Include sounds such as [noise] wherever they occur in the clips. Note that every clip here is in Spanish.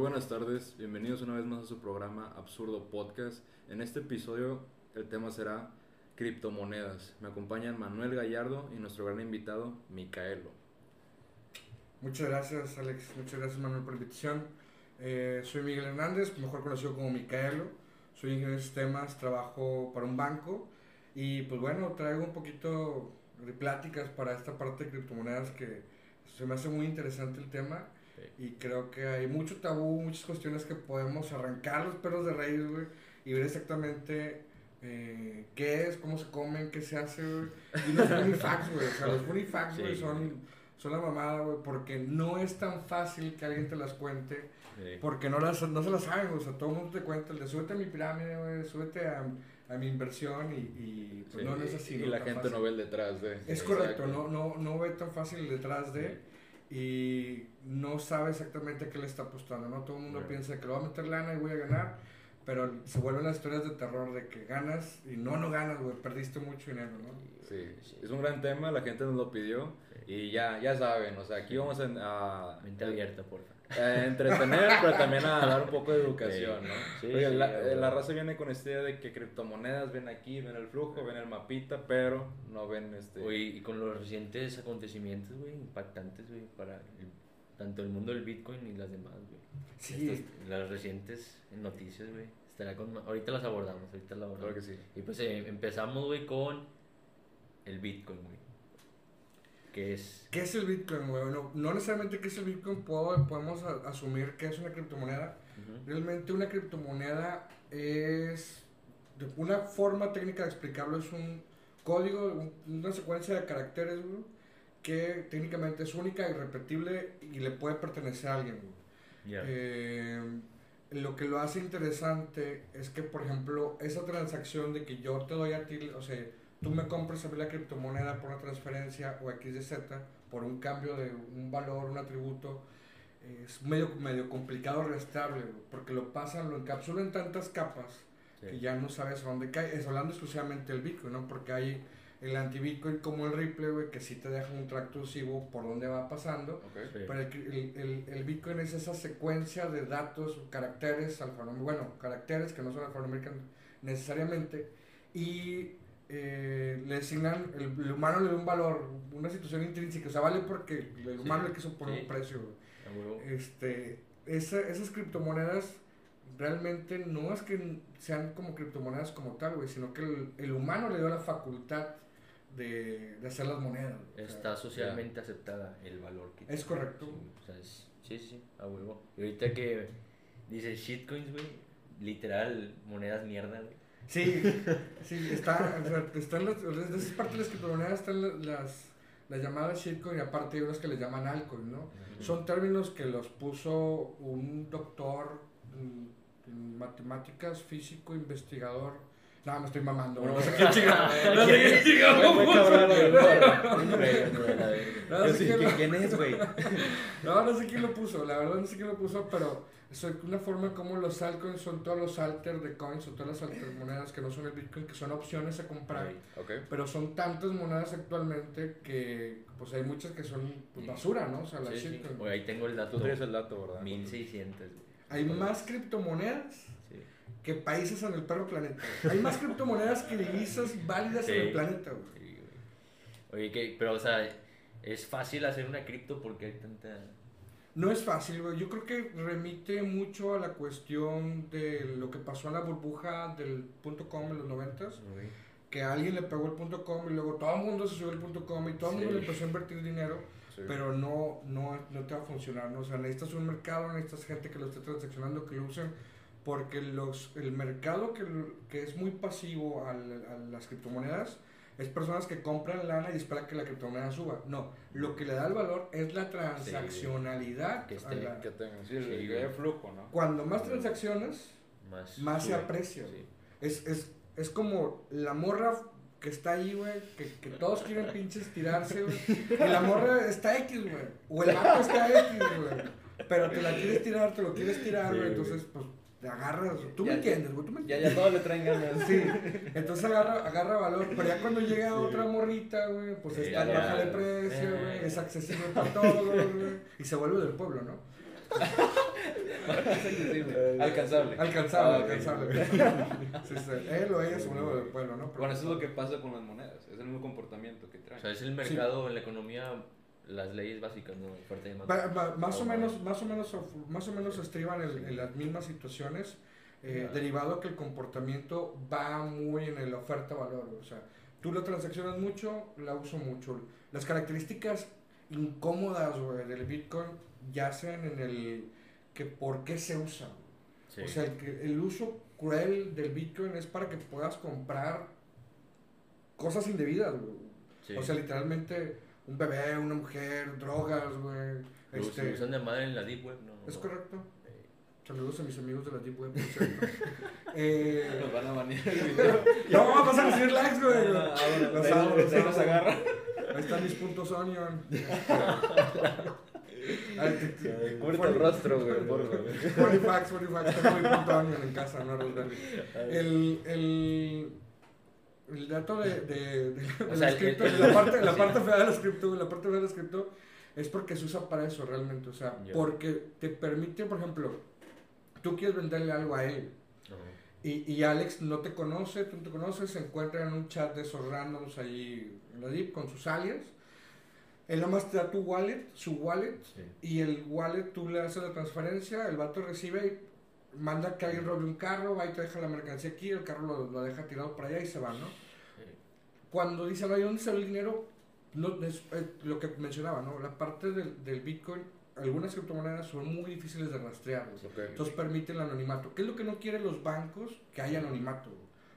buenas tardes, bienvenidos una vez más a su programa Absurdo Podcast. En este episodio el tema será criptomonedas. Me acompañan Manuel Gallardo y nuestro gran invitado, Micaelo. Muchas gracias Alex, muchas gracias Manuel por la invitación. Eh, soy Miguel Hernández, mejor conocido como Micaelo. Soy ingeniero de sistemas, trabajo para un banco y pues bueno, traigo un poquito de pláticas para esta parte de criptomonedas que se me hace muy interesante el tema y creo que hay mucho tabú, muchas cuestiones que podemos arrancar los perros de raíz, güey, y ver exactamente eh, qué es, cómo se comen, qué se hace, güey. Y los funny facts, güey, o sea, los funny facts, güey, son, son la mamada, güey, porque no es tan fácil que alguien te las cuente, porque no, las, no se las saben, o sea, todo el mundo te cuenta, el de súbete a mi pirámide, güey, súbete a, a mi inversión y, y pues no, no, es así. Y la gente no ve el detrás de. Es correcto, no, no, no ve tan fácil el detrás de y no sabe exactamente a qué le está apostando, ¿no? Todo el mundo piensa que lo va a meter lana y voy a ganar, pero se vuelven las historias de terror de que ganas y no, no ganas, güey, perdiste mucho dinero, ¿no? Sí, es un gran tema, la gente nos lo pidió y ya, ya saben, o sea, aquí vamos a... Mente abierta, por eh, entretener, [laughs] pero también a dar un poco de educación, ¿no? Sí, la, eh, la, raza viene con esta idea de que criptomonedas ven aquí, ven el flujo, ven el mapita, pero no ven este... y con los recientes acontecimientos, güey, impactantes, güey, para tanto el mundo del Bitcoin y las demás, güey. Sí. las recientes noticias, güey. Estará con, ahorita las abordamos, ahorita las abordamos. Claro que sí. Y pues eh, empezamos, güey, con el Bitcoin, güey. ¿Qué es? ¿Qué es el Bitcoin, güey? No, no necesariamente qué es el Bitcoin, podemos asumir que es una criptomoneda. Realmente una criptomoneda es, una forma técnica de explicarlo, es un código, una secuencia de caracteres, güey, que técnicamente es única, irrepetible y le puede pertenecer a alguien, eh, lo que lo hace interesante es que, por ejemplo, esa transacción de que yo te doy a ti, o sea, tú me compras a mí la criptomoneda por una transferencia o X de Z por un cambio de un valor, un atributo, es medio, medio complicado restable, porque lo pasan, lo encapsulan en tantas capas que ya no sabes a dónde cae. Es hablando exclusivamente del Bitcoin, ¿no? Porque hay el anti-Bitcoin como el Ripple, güey, que sí te deja un tracto por dónde va pasando. Pero el, el, el, Bitcoin es esa secuencia de datos, caracteres alfanuméricos, bueno, caracteres que no son alfanuméricos necesariamente, y eh, le asignan, el, humano le da un valor, una situación intrínseca, o sea, vale porque el humano le quiso poner un precio. Este, esa, esas criptomonedas realmente no es que sean como criptomonedas como tal, güey, sino que el, humano le dio la facultad de, de hacer las monedas. Está socialmente aceptada el valor que Es correcto. Sí, sí, a huevo. Y ahorita que dice shitcoins, güey, literal, monedas mierda, güey Sí, sí, está, o sea, están las, de esas partes de las criptomonedas están las, las llamadas shitcoin y aparte hay unas que le llaman altcoin, ¿no? Son términos que los puso un doctor en matemáticas, físico, investigador. No, me estoy mamando, no, sé qué chingado. No sé qué chingado. No sé quién es, güey. No, no sé quién lo puso, la verdad no sé quién lo puso, pero es una forma como los altcoins son todos los alter de coins o todas las alter monedas que no son el Bitcoin, que son opciones a comprar. Pero son tantas monedas actualmente que pues hay muchas que son pues, basura, ¿no? O sea, la sí, ahí tengo el dato. Tú tienes el dato, ¿verdad? 1600. Hay más criptomonedas que países en el perro planeta. Hay más criptomonedas que divisas válidas en el planeta, güey. Oye, que, pero o sea, es fácil hacer una cripto porque hay tanta no es fácil, güey. Yo creo que remite mucho a la cuestión de lo que pasó en la burbuja del punto .com en los noventas. Que a alguien le pegó el punto .com y luego todo el mundo se subió el punto .com y todo el mundo le empezó a invertir dinero. Pero no, no, no te va a funcionar, ¿no? O sea, necesitas un mercado, necesitas gente que lo esté transaccionando, que lo usen. Porque los, el mercado que, que es muy pasivo a las criptomonedas es personas que compran lana y esperan que la criptomoneda suba. No, lo que le da el valor es la transaccionalidad. que, que tengan, sí, el flujo, ¿no? Cuando más transacciones, más, se aprecia. Es, es, es como la morra que está ahí, güey, que, que, todos quieren pinches tirarse, güey. Y la morra está X, güey. O el gato está X, güey. Pero te la quieres tirar, te lo quieres tirar, güey. Entonces, pues te agarras, tú me entiendes, güey, tú me entiendes. Ya, ya todos le traen ganas. Sí, entonces agarra, agarra valor, pero ya cuando llega otra morrita, güey, pues está baja de precio, güey, es accesible para todos, güey, y se vuelve del pueblo, ¿no? [laughs] Alcanzable. Alcanzable, Ah, alcanzable. Sí, sí. Él o ella se vuelve del pueblo, ¿no? Pero- Bueno, eso es lo que pasa con las monedas. Es el mismo comportamiento que O traen. sea, es el mercado, la economía, las leyes básicas, ¿no? Y demanda. Va- va- más, o menos, más, o menos, más o menos estriban en, en las mismas situaciones, eh, Ya. derivado que el comportamiento va muy en el oferta-valor. O sea, tú lo transaccionas mucho, la uso mucho. Las características incómodas güey, del Bitcoin yacen en el que por qué se usa. Sí. O sea, el, el uso cruel del Bitcoin es para que puedas comprar cosas indebidas. güey. sí. O sea, literalmente un bebé, una mujer, drogas, güey. Este, usan de madre en la Deep Web, ¿no? es no. correcto. Eh, Saludos a mis amigos de la Deep Web, por [laughs] cierto. eh, Nos van a banear el video. [laughs] no, vamos a recibir likes, güey. Ah, bueno, Los amo, los amo. agarra. Ahí están mis puntos onion. [laughs] Cúbrete el rostro, güey, por favor. Funny facts. Tengo mi punto onion en casa, no Raspberry. El, el, el dato de, de, de, [laughs] de O la sea, el- cripto, el- la parte, la [laughs] sí. parte fea de las cripto, la parte fea de las cripto es porque se usa para eso realmente. O sea, porque te permite, por ejemplo, tú quieres venderle algo a él. Y, y Alex no te conoce, tú no te conoces, se encuentra en un chat de esos randoms ahí en la Deep con sus alias. Él nada más te da tu wallet, su wallet, Sí. y el wallet tú le haces la transferencia, el vato recibe y manda que alguien robe un carro, va y te deja la mercancía aquí, el carro lo, lo deja tirado por allá y se va, ¿no? Cuando dice, no, ¿y dónde sale el dinero? No, es, es lo que mencionaba, ¿no? La parte del, del Bitcoin, algunas criptomonedas son muy difíciles de rastrear. güey. Ok. Entonces permiten el anonimato. ¿Qué es lo que no quieren los bancos? Que haya anonimato.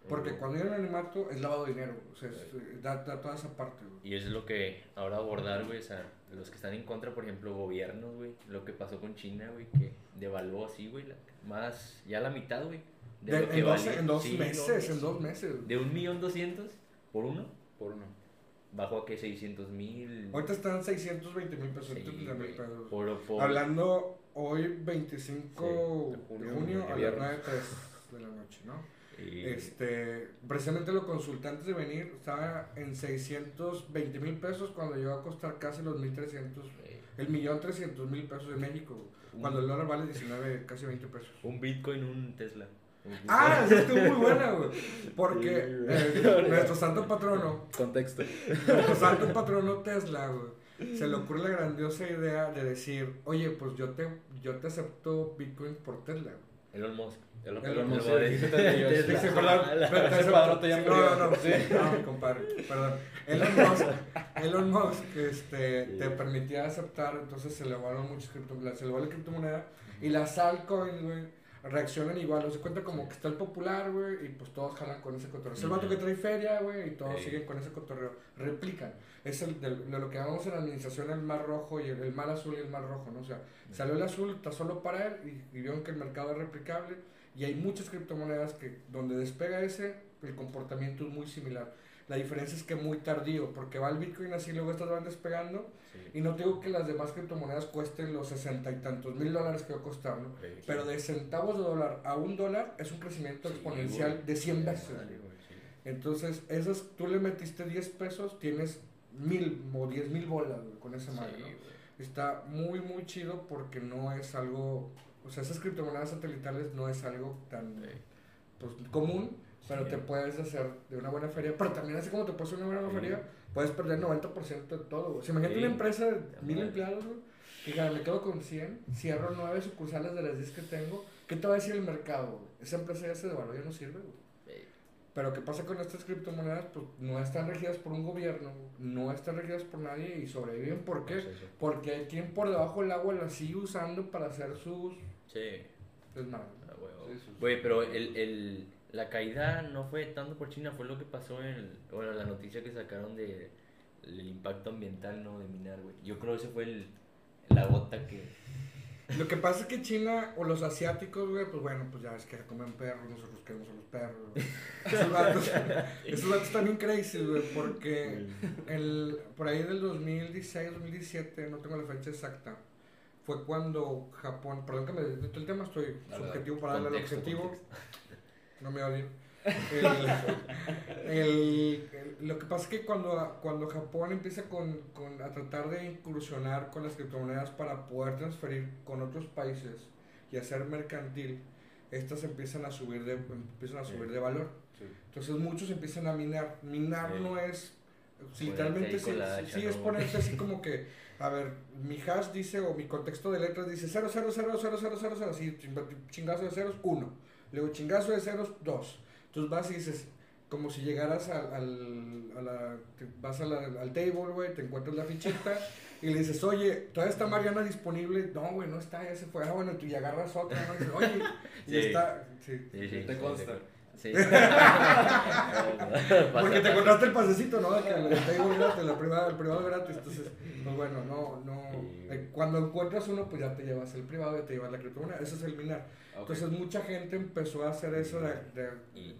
Porque Ujú. cuando hay anonimato es lavado de dinero. O sea, es, eh, da, da toda esa parte. güey. Y es lo que ahora abordar, güey, o sea, los que están en contra, por ejemplo, gobiernos, güey, lo que pasó con China, güey, que devaluó así, güey, la- más, ya la mitad, güey. de De- lo que en, dos, valía. en dos Sí, meses, no, en dos meses. De un millón doscientos por uno, Por uno. bajó a que 600 mil. Ahorita están 620 mil pesos. Sí, 630 mil güey. pesos. Por, por- Hablando hoy 25 Sí, de de junio, junio, de a las viernes. 9 de la noche, ¿no? Y- Este, precisamente los consultantes de venir estaba en 620 mil pesos cuando llegó a costar casi los 1300, eh, el millón 300 mil pesos en México, un, cuando el dólar vale 19, casi 20 pesos. un Bitcoin, un Tesla. Ah, esa estuvo muy buena, güey. Porque Sí, eh, [laughs] nuestro santo patrono, Contexto. nuestro santo patrono Tesla, güey, se le ocurre la grandiosa idea de decir, oye, pues yo te, yo te acepto Bitcoin por Tesla. güey". Elon Musk. Sí, sí, perdón. Ya sí, murió. [laughs] [laughs] No, no, no, sí, no, mi compadre, perdón. Elon [laughs] Musk, Elon Musk este, Sí. te permitía aceptar, entonces se elevaron muchas criptomonedas, se elevó la criptomoneda y las altcoins, güey, reaccionan igual, o se cuenta como que está el popular, güey, y pues todos jalan con ese cotorreo. Es el vato que trae feria, güey, y todos Sí. siguen con ese cotorreo, replican. Es el de, de lo que llamamos en la administración el mar rojo y el, el mar azul y el mar rojo, ¿no? O sea, salió el azul, está solo para él, y, y vieron que el mercado es replicable, y hay muchas criptomonedas que donde despega ese, el comportamiento es muy similar. La diferencia es que muy tardío, porque va el Bitcoin así, luego estas van despegando, Sí. y no digo que las demás criptomonedas cuesten los sesenta y tantos mil dólares que va a costar, ¿no? Sí. Pero de centavos de dólar a un dólar es un crecimiento exponencial de 100 veces. Entonces, esas, tú le metiste 10 pesos, tienes mil o 10 mil bolas güey, con esa madre. Está muy, muy chido porque no es algo, o sea, esas criptomonedas satelitales no es algo tan Sí. pues, común, pero Sí. te puedes hacer de una buena feria. Pero también así como te puedes hacer una buena Sí. feria, puedes perder 90% de todo. O sea, imagínate una empresa de mil empleados, diga, me quedo con 100, cierro 9 sucursales de las 10 que tengo. ¿Qué te va a decir el mercado? güey? Esa empresa ya se devaluó, ya no sirve, güey. Pero ¿qué pasa con estas criptomonedas? Pues no están regidas por un gobierno, no están regidas por nadie y sobreviven. ¿Por qué? pues eso. Porque hay quien por debajo del agua las sigue usando para hacer sus Sí. Ah. Sí, sus- Güey, pero el, el, la caída no fue tanto por China, fue lo que pasó en el, bueno, la noticia que sacaron de el impacto ambiental, ¿no? De minar, güey. Yo creo que ese fue el, la gota que... Lo que pasa es que China o los asiáticos, güey, pues bueno, pues ya es que comen perros, nosotros queremos a los perros. güey. Esos vatos, [laughs] esos vatos están bien crazy, güey, porque el, por ahí del 2016, 2017, no tengo la fecha exacta, fue cuando Japón, perdón que me el tema, estoy Dale, subjetivo para darle el Contexto, objetivo, contexto. no me odien. lo que pasa es que cuando, cuando Japón empieza con, con, a tratar de incursionar con las criptomonedas para poder transferir con otros países y hacer mercantil, estas empiezan a subir de, empiezan a subir de valor. Entonces muchos empiezan a minar. Minar no es, literalmente sí, sí, es ponerse así como [laughs] que, a ver, mi hash dice, o mi contexto de letras dice 0, 0, 0, 0, 0, 0, 0, así, chingazo de ceros, 1. Luego chingazo de ceros, 2. Entonces vas y dices, como si llegaras al, al, a la, vas a la, al table, güey, te encuentras la fichita y le dices, oye, ¿todavía está Mariana dispone? No, güey, no está, ya se fue. Ah, bueno, tú y agarras otra, ¿no? Y dices, oye, y [laughs] está, sí, sí, sí te consta. Sí. [laughs] Porque te encontraste el pasecito, ¿no? De que el table gratis, la privada, el privado gratis. Entonces, pues bueno, no, no. Eh, cuando encuentras uno, pues ya te llevas el privado y te llevas la criptomoneda. Ese es el minar. Entonces mucha gente empezó a hacer eso de, de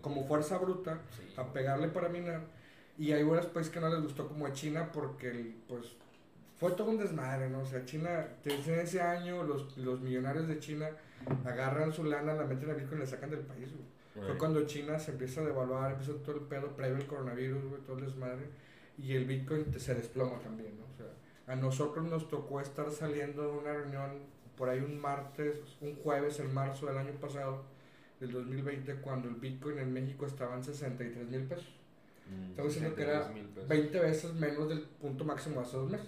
como fuerza bruta, a pegarle para minar. Y hay buenos países que no les gustó como a China porque pues fue todo un desmadre, ¿no? O sea, China, desde ese año los, los millonarios de China agarran su lana, la meten a Bitcoin y la sacan del país, Fue cuando China se empieza a devaluar, empieza todo el pedo previo al coronavirus, güey, todo el desmadre. Y el Bitcoin se desploma también, ¿no? O sea, a nosotros nos tocó estar saliendo de una reunión por ahí un martes, un jueves en marzo del año pasado, del 2020, cuando el Bitcoin en México estaba en 63 mil pesos. Mm, Estamos diciendo que era 20 veces menos del punto máximo hace dos meses.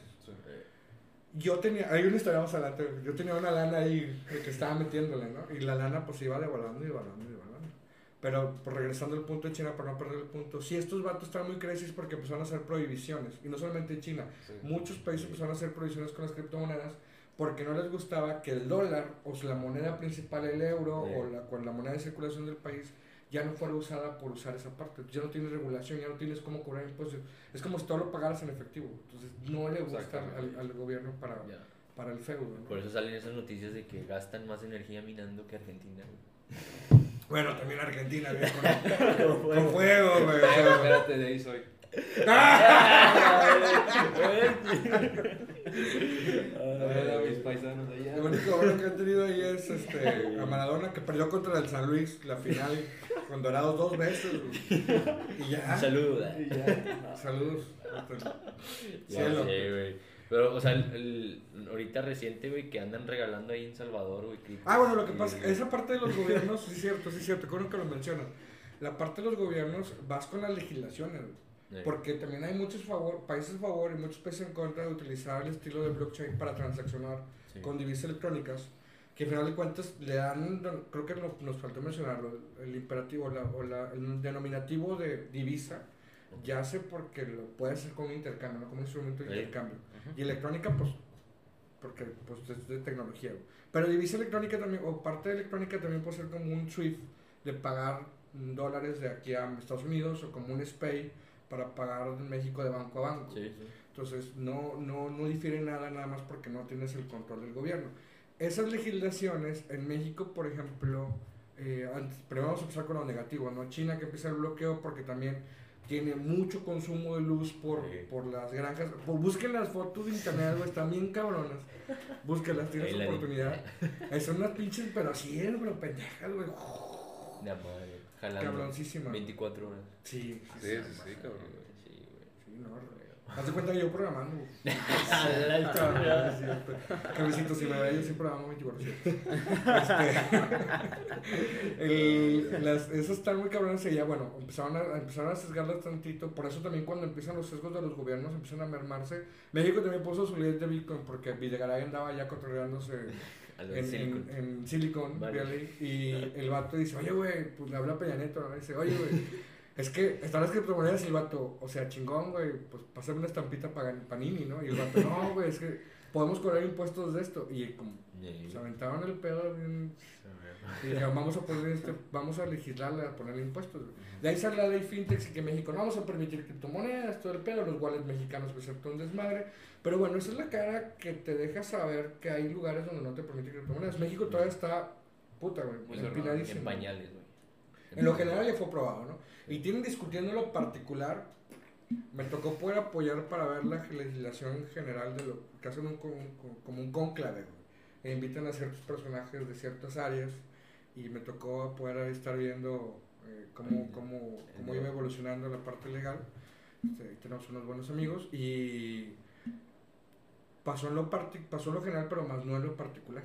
Yo tenía, hay una historia más adelante, yo tenía una lana ahí que estaba metiéndole, ¿no? Y la lana pues iba devaluando y devaluando. Pero pues, regresando al punto de China, para no perder el punto, si estos vatos estaban muy crisis porque empezaron a hacer prohibiciones, y no solamente en China, muchos países empezaron a hacer prohibiciones con las criptomonedas, porque no les gustaba que el dólar, o sea, la moneda principal, el euro, o la, con la moneda de circulación del país, ya no fuera usada por usar esa parte. Ya no tienes regulación, ya no tienes cómo cobrar impuestos. Es como si todo lo pagaras en efectivo. Entonces no le gusta al, gobierno para, para el feudo. Por eso salen esas noticias de que gastan más energía minando que Argentina. [laughs] Bueno, también Argentina, [laughs] con, con, fuego, güey. Espérate, de ahí soy. [laughs] mis paisanos allá. Lo único bueno que han tenido ahí es este, a Maradona que perdió contra el San Luis la final con Dorados dos veces. Y ya. Saludos. Saludos. Cielo. Pero, o sea, el, ahorita reciente, güey, que andan regalando ahí en Salvador, güey. Ah, bueno, lo que pasa, esa parte de los gobiernos, sí es cierto, sí es cierto, creo que lo mencionas. La parte de los gobiernos vas con las legislaciones, güey. Porque también hay muchos favor, países a favor y muchos países en contra de utilizar el estilo de blockchain para transaccionar con divisas electrónicas, que al final de cuentas le dan, creo que nos faltó mencionarlo, el imperativo la, o la, el denominativo de divisa, ya sé porque lo puede hacer con intercambio, no como instrumento de intercambio. Y electrónica, pues, porque pues, es de tecnología. Pero divisa electrónica también, o parte de electrónica también puede ser como un SWIFT de pagar dólares de aquí a Estados Unidos o como un SPAY para pagar en México de banco a banco. Entonces, no, no, no difiere nada, nada más porque no tienes el control del gobierno. Esas legislaciones, en México, por ejemplo, eh, antes, primero vamos a empezar con lo negativo, ¿no? China que empieza el bloqueo porque también tiene mucho consumo de luz por, por las granjas. busquen las fotos de internet, güey, están bien cabronas. Búsquenlas, tienes oportunidad. Son unas pinches, pero así, pero pendejas, güey. De madre. Cabroncísima. 24 horas. Sí, sí, sí, sí, cabrón. Sí, güey. Sí, no, Haz de cuenta que yo programando. [laughs] Cabecito, si me ve, yo sí programo 24 este, las, Esas están muy cabronas y ya, bueno, empezaron a, empezaron a sesgarlas tantito. Por eso también cuando empiezan los sesgos de los gobiernos empiezan a mermarse. México también puso su líder de Bitcoin porque Videgaray andaba ya controlándose en, Silicon, en, Silicon Valley. Y el vato dice, oye, güey, pues le habla Peña Neto, ¿no? Dice, oye, güey, es que están las criptomonedas y el vato, o sea, chingón, güey, pues pásame una estampita para Panini, ¿no? Y el vato, no, [laughs] güey, es que podemos cobrar impuestos de esto. Y como se aventaron el pedo y dijeron, vamos a poner este, vamos a legislarle a ponerle impuestos. De ahí sale la ley fintech y que México no vamos a permitir criptomonedas, todo el pedo, los wallets mexicanos pues ser un desmadre. Pero bueno, esa es la cara que te deja saber que hay lugares donde no te permiten criptomonedas. México todavía está puta, güey, empinadísimo. En pañales, güey. En lo general ya fue probado, ¿no? Y tienen discutiendo lo particular. Me tocó poder apoyar para ver la legislación general de lo que hacen un, como un conclave, güey. E invitan a ciertos personajes de ciertas áreas y me tocó poder estar viendo eh, cómo, cómo, cómo iba evolucionando la parte legal. Este, tenemos unos buenos amigos y pasó en, lo pasó en lo general, pero más no en lo particular.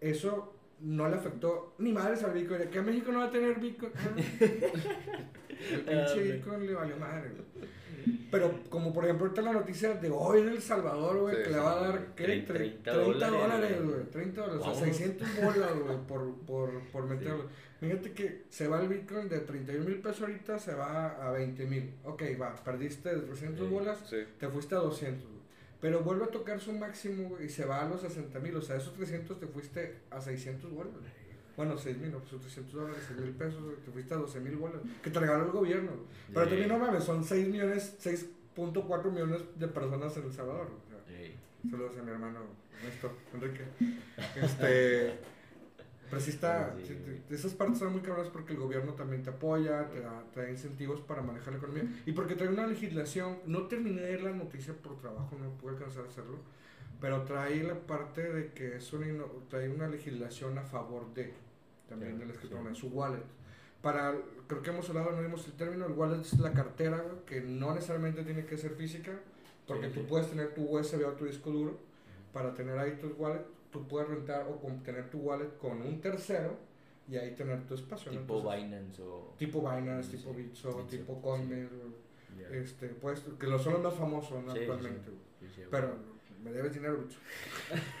Eso no le afectó ni madres al Bitcoin. Que México no va a tener Bitcoin. [laughs] el pinche Bitcoin le valió madre. Pero como por ejemplo ahorita la noticia de hoy en El Salvador, güey, que le va a dar, ¿qué? 30, 30 dólares, güey. 30 dólares, o sea, 600 bolas, güey, por, por, por meterlo. Fíjate que se va el Bitcoin de 31 mil pesos ahorita, se va a 20 mil. Ok, va, perdiste 300 bolas, te fuiste a 200, Pero vuelve a tocar su máximo y se va a los 60 mil. O sea, esos 300 te fuiste a 600 bolas. Bueno, 6 mil, no, pues 300 dólares, 6 mil pesos, te fuiste a 12 mil bolas. Que te regaló el gobierno. Pero también no mames, son 6 millones, 6.4 millones de personas en El Salvador. Saludos a mi hermano Néstor, Enrique. Este. [laughs] Pero sí está, esas partes son muy cabronas porque el gobierno también te apoya, te da, incentivos para manejar la economía. Y porque trae una legislación, no terminé de la noticia por trabajo, no pude alcanzar a hacerlo, pero trae la parte de que es una, trae una legislación a favor de, también del escritor, en su wallet. Para, creo que hemos hablado, no vimos el término, el wallet es la cartera, que no necesariamente tiene que ser física, porque tú puedes tener tu USB o tu disco duro para tener ahí tus wallets tú puedes rentar o tener tu wallet con un tercero y ahí tener tu espacio. Tipo Binance o... Tipo Binance, tipo Bitso, tipo Coinbase, este, pues, que lo son los más famosos actualmente. Pero me debes dinero, Bitso.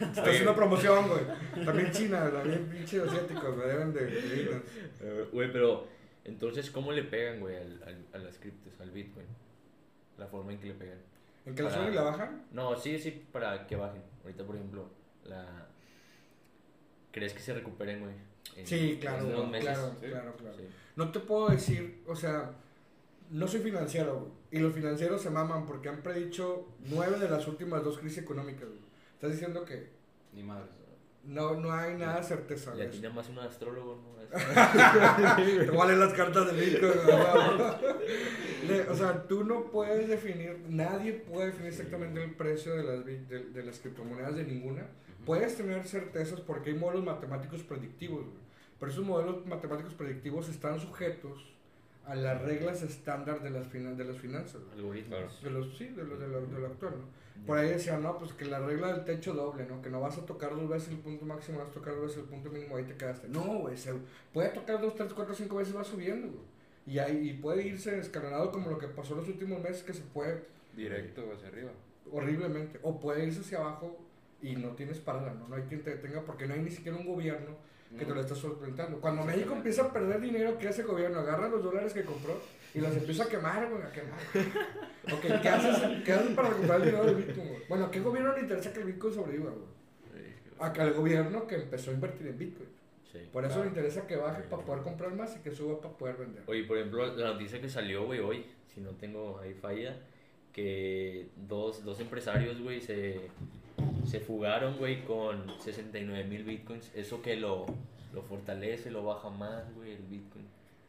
[laughs] Estoy haciendo promoción, güey. También China, también pinche asiáticos, me deben de, eh, Güey, pero entonces, ¿cómo le pegan, güey, al, a las criptos, al Bitcoin? La forma en que le pegan. ¿En que la suben y la bajan? No, sí, sí, para que bajen. Ahorita, por ejemplo, la ¿Crees que se recuperen, güey? Sí, claro, claro, claro, claro. No te puedo decir, o sea, no soy financiero, güey. Y los financieros se maman porque han predicho nueve de las últimas dos crisis económicas, güey. Estás diciendo que... Ni madre. No, no hay nada de certeza. Le tiene más un astrólogo, ¿no? [laughs] Igual las cartas de Bitcoin. o sea, tú no puedes definir, nadie puede definir exactamente el precio de las, de, de las criptomonedas de ninguna Puedes tener certezas porque hay modelos matemáticos predictivos, pero esos modelos matemáticos predictivos están sujetos a las reglas estándar de las, de las finanzas. Algoritmos. De los, sí, de lo, de lo, de lo actual, ¿no? Por ahí decían, no, pues que la regla del techo doble, ¿no? Que no vas a tocar dos veces el punto máximo, vas a tocar dos veces el punto mínimo, ahí te quedaste. No, güey, se puede tocar dos, tres, cuatro, cinco veces, va subiendo, güey. Y, ahí, y puede irse escalonado como lo que pasó los últimos meses, que se puede... Directo hacia arriba. Horriblemente. O puede irse hacia abajo y no tienes parada, ¿no? No hay quien te detenga porque no hay ni siquiera un gobierno que te lo esté solventando. Cuando México empieza a perder dinero, ¿qué hace el gobierno? Agarra los dólares que compró y los empieza a quemar, güey, a quemar. [laughs] ok, ¿qué haces, ¿qué haces para recuperar el dinero del Bitcoin, güey? Bueno, ¿a qué gobierno le interesa que el Bitcoin sobreviva, güey? El gobierno que empezó a invertir en Bitcoin. por eso le interesa que baje para poder comprar más y que suba para poder vender. Oye, por ejemplo, la noticia que salió, güey, hoy, si no tengo ahí falla, que dos, dos empresarios, güey, se se fugaron, güey, con 69 mil bitcoins. ¿Eso que lo, lo fortalece, lo baja más, güey, el bitcoin?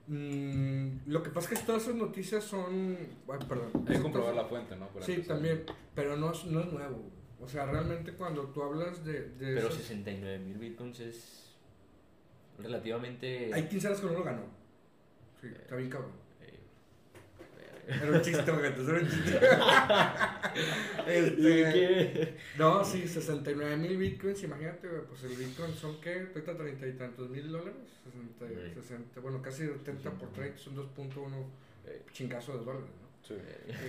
Mm, lo que pasa es que todas esas noticias son. perdón. Hay que comprobar la fuente, ¿no? sí, también. Pero no es, no es nuevo. O sea, realmente cuando tú hablas de. de pero 69 mil bitcoins es. Relativamente. Hay 15 años que no lo ganó. Sí, está bien cabrón. Era un chiste, era un chiste. [laughs] este, no, sí, 69 mil bitcoins, imagínate, pues el bitcoin son qué, ahorita treinta y tantos mil dólares, 60, 60, bueno, casi 70 por 30 son 2.1 chingazos de dólares, ¿no? Sí.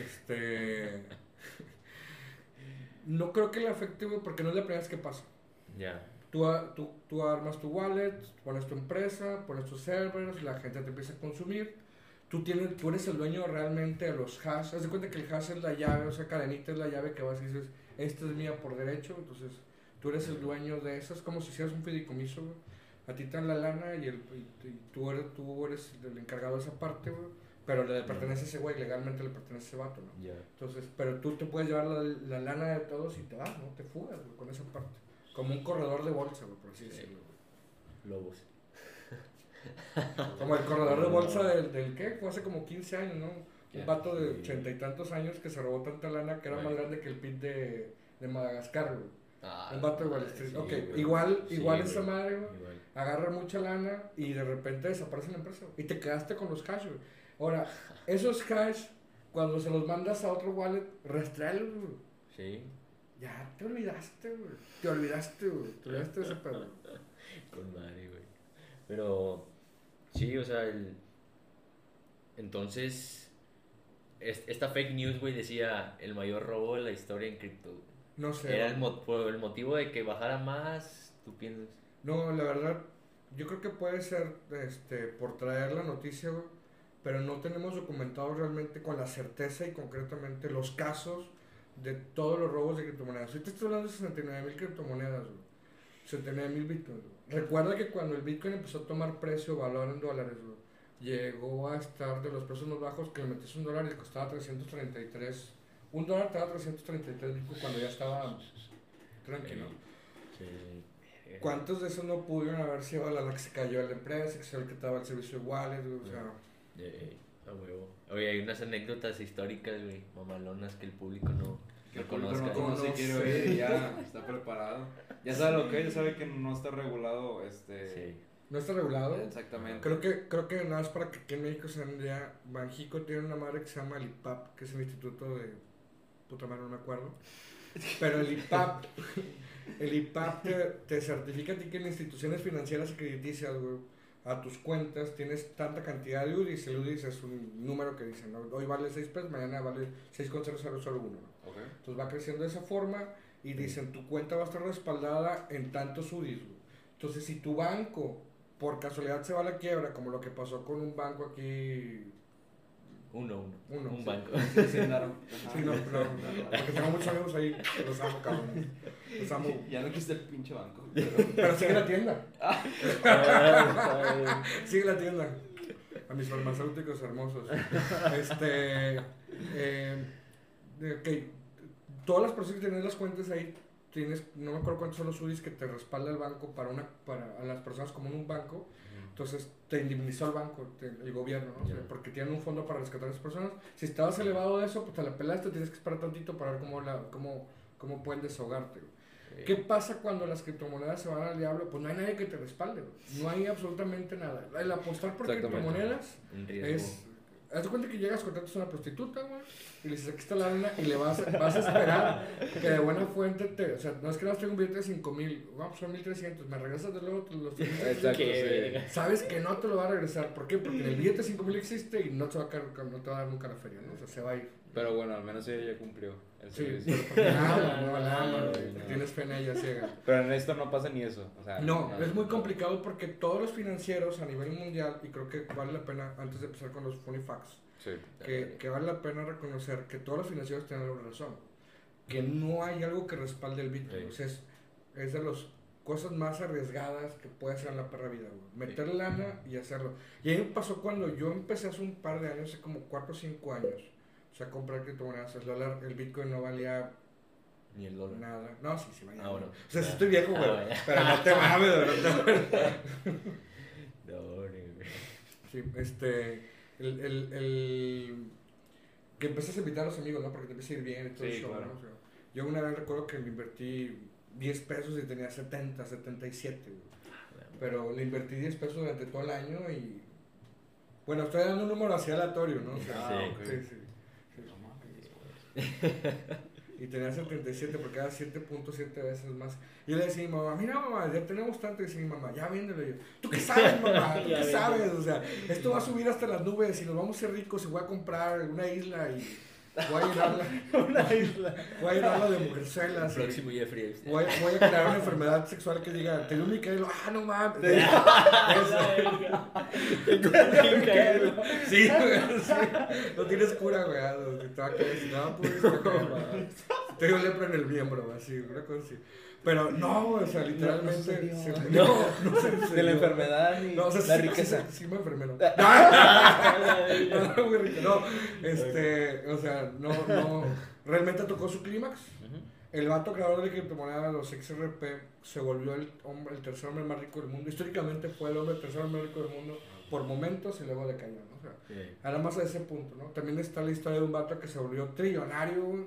Este, no creo que le afecte, porque no es la primera vez que pasa. Ya. Tú, tú, tú armas tu wallet, pones tu empresa, pones tus servers, la gente te empieza a consumir tú, tienes, tú eres el dueño realmente de los hash. Haz de cuenta que el hash es la llave, o sea, cadenita es la llave que vas y dices, esta es mía por derecho, entonces tú eres el dueño de esas, como si hicieras un fideicomiso, A ti te dan la lana y, el, tú, eres, tú eres el encargado de esa parte, Pero le pertenece a ese güey, legalmente le pertenece a ese vato, ¿no? Entonces, pero tú te puedes llevar la, lana de todos y te vas, ¿no? Te fugas, con esa parte. Como un corredor de bolsa, por así decirlo. Lobos. Como el corredor de bolsa del, del ¿qué? Fue hace como 15 años, ¿no? Un vato de ochenta y tantos años que se robó tanta lana que era más grande que el PIB de, de Madagascar, güey. Ah, un vato de Wall Street. ok, igual, igual esa madre, güey. agarra mucha lana y de repente desaparece la empresa. Y te quedaste con los cash, güey. Ahora, esos cash, cuando se los mandas a otro wallet, rastrealos, güey. Sí. Ya te olvidaste, güey. Te olvidaste, güey. Te olvidaste de ese pedo. [laughs] Con madre, güey. Pero, sí, o sea, el... Entonces, es- esta fake news, güey, decía el mayor robo de la historia en cripto. No sé. Era el, mo- por el motivo de que bajara más, tú piensas. No, la verdad, yo creo que puede ser este, por traer la noticia, güey, pero no tenemos documentado realmente con la certeza y concretamente los casos de todos los robos de criptomonedas. Ahorita estoy hablando de 69 mil criptomonedas, güey. 69 mil bitcoins. güey. Recuerda que cuando el bitcoin empezó a tomar precio, valor en dólares, llegó a estar de los precios más bajos que le metes un dólar y le costaba 333. Un dólar te daba 333 bitcoins cuando ya estaba tranquilo. Sí. ¿Cuántos de esos no pudieron haber sido a la que se cayó la empresa, que se que estaba el servicio de wallet? O sea, Eh, a huevo. Oye, hay unas anécdotas históricas, güey, mamalonas que el público no, Que el no público no conoce y ya [laughs] está preparado. Ya sabe lo que es, ya sabe que no está regulado, este... Sí. no está regulado. Exactamente. Creo que, creo que nada más para que aquí en México se den ya, Banjico tiene una madre que se llama el IPAP, que es el Instituto de... Puta madre, no me acuerdo. Pero el IPAP, [laughs] el IPAP te, te certifica a ti que en instituciones financieras y crediticias, güey, a tus cuentas tienes tanta cantidad de UDIs, el UDIs es un número que dicen, ¿no? hoy vale 6 pesos, mañana vale 6,0001. ¿no? Entonces va creciendo de esa forma y dicen tu cuenta va a estar respaldada en tantos UDIs. güey. Entonces si tu banco por casualidad se va a la quiebra, como lo que pasó con un banco aquí, Uno, uno. Uno, Un sí. banco. Sí. [laughs] Ajá. sí, no, no, no, porque tengo muchos amigos ahí, los amo, cabrón. Los amo. [laughs] Ya no existe el pinche banco. Pero... [laughs] Pero sigue la tienda, sigue la tienda. A mis farmacéuticos hermosos. Este, eh, ok, todas las personas que tienen las cuentas ahí, tienes, no me acuerdo cuántos son los UDIs que te respalda el banco para una, para a las personas como en un banco. Entonces te indemnizó el banco, te- el gobierno, ¿no? O sea, Ya. porque tienen un fondo para rescatar a las personas. Si estabas elevado de eso, pues te la pelaste, tienes que esperar tantito para ver cómo, la, cómo, cómo pueden desahogarte. ¿Qué pasa cuando las criptomonedas se van al diablo? Pues no hay nadie que te respalde, no hay absolutamente nada. El apostar por criptomonedas es... Haz de cuenta que llegas, contratas a una prostituta, güey, y le dices, aquí está la lana, y le vas, vas a esperar que de buena fuente te... O sea, no es que no tengo un billete de 5 mil, vamos, son 1300, me regresas de luego los 1300. Exacto, Qué sí. verga. Sabes que no te lo va a regresar, ¿por qué? Porque el billete de 5 mil existe y no te, va a caer- no te va a dar nunca la feria, ¿no? O sea, se va a ir. Pero bueno, al menos ella ya cumplió el Sí, servicio. pero porque la [laughs] ama, no la ama, No, güey, no. tienes fe en ella ciega. Pero en esto no pasa ni eso. O sea, No, es muy complicado porque todos los financieros a nivel mundial, y creo que vale la pena, antes de empezar con los funny facts, Sí. que, que vale la pena reconocer que todos los financieros tienen algo de razón. Que no hay algo que respalde el Bitcoin. Sí. O sea, es, es de las cosas más arriesgadas que puede hacer en la perra vida. güey. Meter lana y hacerlo. Y a mí me pasó cuando yo empecé hace un par de años, hace como 4 o 5 años, o sea, a comprar criptomonedas. El dólar, el Bitcoin no valía Ni el dólar. nada. No, sí, sí valía. Ah, bueno. O sea, sí Ah. estoy viejo, güey. Ah, pero no te mames, [laughs] no te No, güey. Sí, este. El, el, el- que empiezas a invitar a los amigos, ¿no? Porque te empieza a ir bien y todo Sí, claro. ¿no? O sea, yo una vez recuerdo que le invertí 10 pesos y tenía 70, 77, güey. Pero le invertí 10 pesos durante todo el año y. Bueno, estoy dando un número así aleatorio, ¿no? O sea, Ah, Sí. ok. sí, sí. [laughs] Y tenía 77 porque era 7.7 veces más. Y le decía a mi mamá, mira mamá, ya tenemos tanto. Y decía mi mamá, ya véndelo. Y yo, ¿tú qué sabes, [laughs] mamá? ¿Tú qué sabes? O sea, esto va a subir hasta las nubes y nos vamos a ser ricos y voy a comprar una isla y voy a llenarla, Una isla. voy a llenarla de mujerzuelas. y Próximo Jeffrey. Voy, voy a crear una enfermedad sexual que diga, te dio un Micaelo, ah, no mames. Sí, güey, sí. No tienes cura, güey. ah, Te va a caer, no, pues, [laughs] te cae, Te dio lepra en el miembro, así, una cosa así. Pero no, o sea, literalmente. sucedió. se- No. no, no se De la enfermedad y No, o sea, la sí, riqueza. Sí, sí, me enfermé, ¿no? [laughs] No, muy rico. No, este, o sea, no, no. Realmente tocó su clímax. El vato creador de criptomonedas, los XRP, se volvió el, hombre, el tercer hombre más rico del mundo. Históricamente fue el hombre el tercer hombre más rico del mundo por momentos y luego decayó, ¿no? O sea, Sí. Ahora más a ese punto, ¿no? También está la historia de un vato que se volvió trillonario,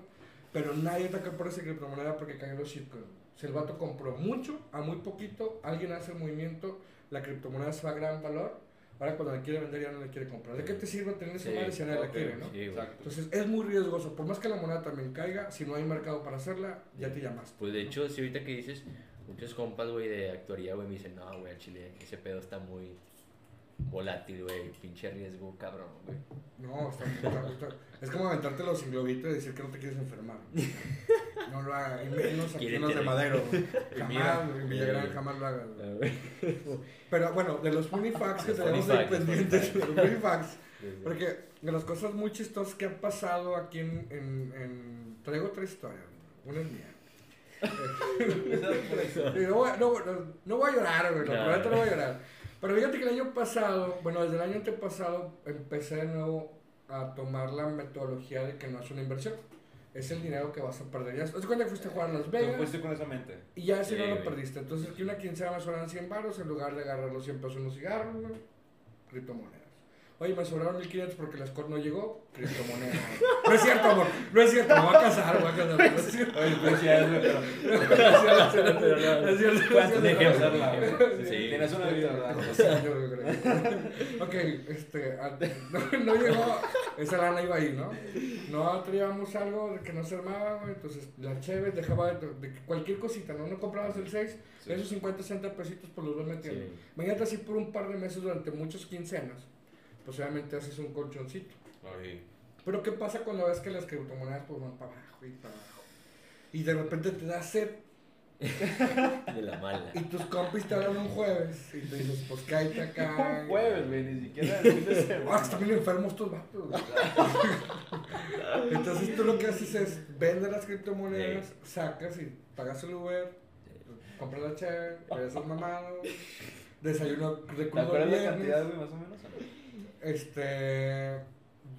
pero nadie ataca por esa criptomoneda porque cayó los shitcoins. Si el vato compró mucho, a muy poquito, alguien hace el movimiento, la criptomoneda se va a gran valor, ahora cuando la quiere vender ya no la quiere comprar. ¿De qué te sirve tener esa Sí, madre si nadie la ok, quiere, no? Sí. Exacto. Entonces es muy riesgoso, por más que la moneda también caiga, si no hay mercado para hacerla, ya te llamaste. Pues de hecho, si ahorita que dices, muchos compas, güey, de actuaría, güey, me dicen, no, güey, al chile, ese pedo está muy volátil, güey, pinche riesgo, cabrón, güey. No, está, está- está- es como aventarte los sin globito y decir que no te quieres enfermar. No lo hagas, y menos aquí en los de Madero. [laughs] Jamás, en Villagrán jamás lo hagas. Ah. Pero bueno, de los funny facts que Los tenemos funny ahí pendientes, funny los funny facts, [laughs] porque de las cosas muy chistosas que han pasado aquí en, en, en- Traigo tres historias, una es mía. [laughs] No, voy, no, no- no voy a llorar, güey, la No. no voy a llorar. Pero fíjate que el año pasado, bueno, desde el año antepasado, empecé de nuevo a tomar la metodología de que no es una inversión. Es el dinero que vas a perder. Ya, ¿Te cuenta que fuiste a jugar a Las Vegas? fuiste con esa mente. Y ya ese Sí, no lo perdiste. Entonces aquí una quincena me sobran 100 baros en lugar de agarrar los 100 pesos unos cigarros, güey, criptomonedas. Oye, me sobraron 1500 porque la score no llegó, criptomonedas. [laughs] no es cierto, amor. No es cierto, me voy a casar, me voy a casar. No es cierto. Oye, pues sí, es, cierto, no [laughs] es cierto, no es cierto. ¿Cuánto de ejemplo. hacerla, güey? Sí. Tienes una vida, ¿verdad? Sí, yo creo que- ok, este, a- no, llegó, esa lana iba ahí, ¿no? No traíamos algo de que no se armaba, güey, entonces la chévere dejaba de, cualquier cosita, ¿no? No comprabas el 6, Sí. esos 50, 60 pesitos pues los vas metiendo. Imagínate así por un par de meses durante muchos quincenas, pues obviamente haces un colchoncito. Oye, Pero ¿qué pasa cuando ves que las criptomonedas pues van para abajo y para abajo? Y de repente te da sed [laughs] De la mala. y tus compis te hablan un jueves y te dices, pues cállate acá. [laughs] Un jueves, güey, ni siquiera [laughs] Ah, están bien enfermos estos vatos. Entonces tú lo que haces es vender las criptomonedas, sacas y pagas el Uber, compras la cheve, regresas mamado, desayuno de ¿Te acuerdas la cantidad, güey, más o menos? Este,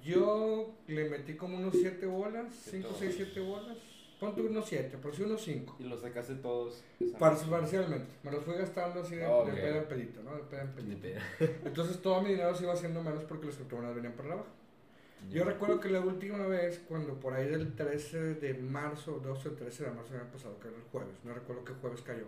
yo le metí como unos 7 bolas, 5, todo. 6, 7 bolas. Ponte unos 7, por si unos 5. Y los sacaste todos. esa Par- noche. Parcialmente, me los fui gastando así de, Ok. de pedo en pedito, ¿no? De pedo en pedito. [laughs] Entonces todo mi dinero se iba haciendo menos porque las criptomonedas venían por la baja. Yo recuerdo que la última vez, cuando por ahí del 13 de marzo, 12 o 13 de marzo año pasado, que era el jueves, no recuerdo qué jueves cayó,